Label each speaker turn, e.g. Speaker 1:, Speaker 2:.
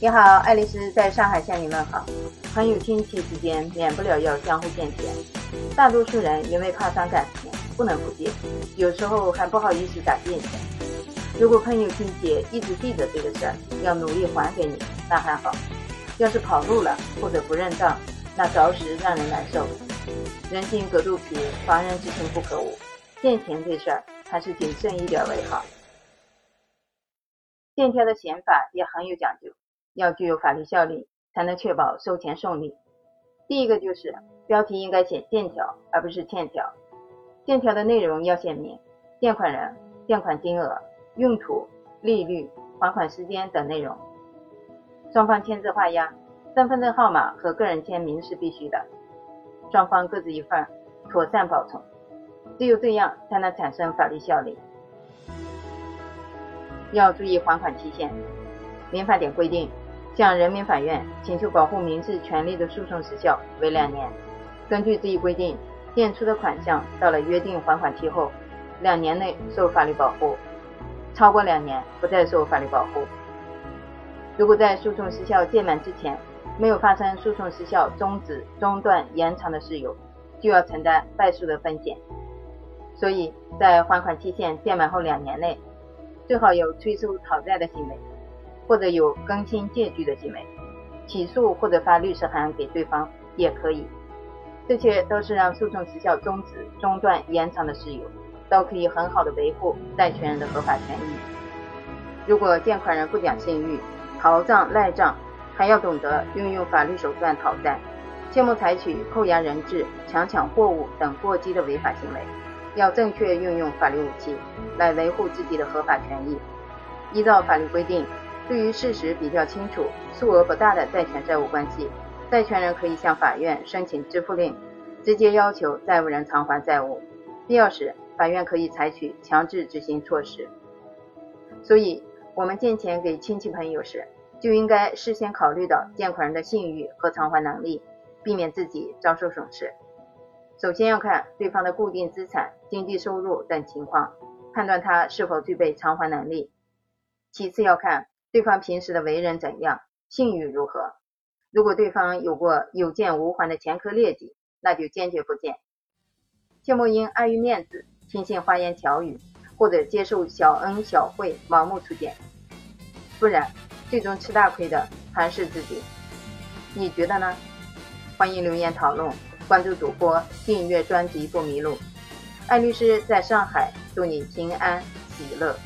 Speaker 1: 你好，爱丽丝在上海向你问好。朋友亲戚之间免不了要相互见钱，大多数人因为怕伤感情，不能不借，有时候还不好意思打借钱。如果朋友亲戚一直记着这个事儿，要努力还给你，那还好；要是跑路了或者不认账，那着实让人难受。人心隔肚皮，防人之心不可无。借钱这事儿，还是谨慎一点为好。欠条的写法也很有讲究，要具有法律效力，才能确保收钱送礼。第一个就是标题应该写欠条，而不是欠条。欠条的内容要写明借款人、借款金额、用途、利率、还款时间等内容。双方签字画押，身份证号码和个人签名是必须的，双方各自一份，妥善保存。只有这样才能产生法律效力。要注意还款期限。民法典规定，向人民法院请求保护民事权利的诉讼时效为两年。根据这一规定，垫出的款项到了约定还款期后，两年内受法律保护；超过两年不再受法律保护。如果在诉讼时效届满之前没有发生诉讼时效终止、中断、延长的事由，就要承担败诉的风险。所以在还款期限届满后两年内。最好有催收讨债的行为，或者有更新借据的行为，起诉或者发律师函给对方也可以。这些都是让诉讼时效终止、中断、延长的事由，都可以很好的维护债权人的合法权益。如果借款人不讲信誉、逃账赖账，还要懂得运用法律手段讨债，切莫采取扣押人质、强抢货物等过激的违法行为。要正确运用法律武器来维护自己的合法权益。依照法律规定，对于事实比较清楚、数额不大的债权债务关系，债权人可以向法院申请支付令，直接要求债务人偿还债务。必要时，法院可以采取强制执行措施。所以，我们借钱给亲戚朋友时，就应该事先考虑到借款人的信誉和偿还能力，避免自己遭受损失。首先要看对方的固定资产、经济收入等情况，判断他是否具备偿还能力。其次要看对方平时的为人怎样，信誉如何。如果对方有过有见无还的前科劣迹，那就坚决不见。切莫因碍于面子，轻信花言巧语，或者接受小恩小惠，盲目出借，不然最终吃大亏的还是自己。你觉得呢？欢迎留言讨论。关注主播，订阅专辑不迷路。艾律师在上海，祝你平安喜乐。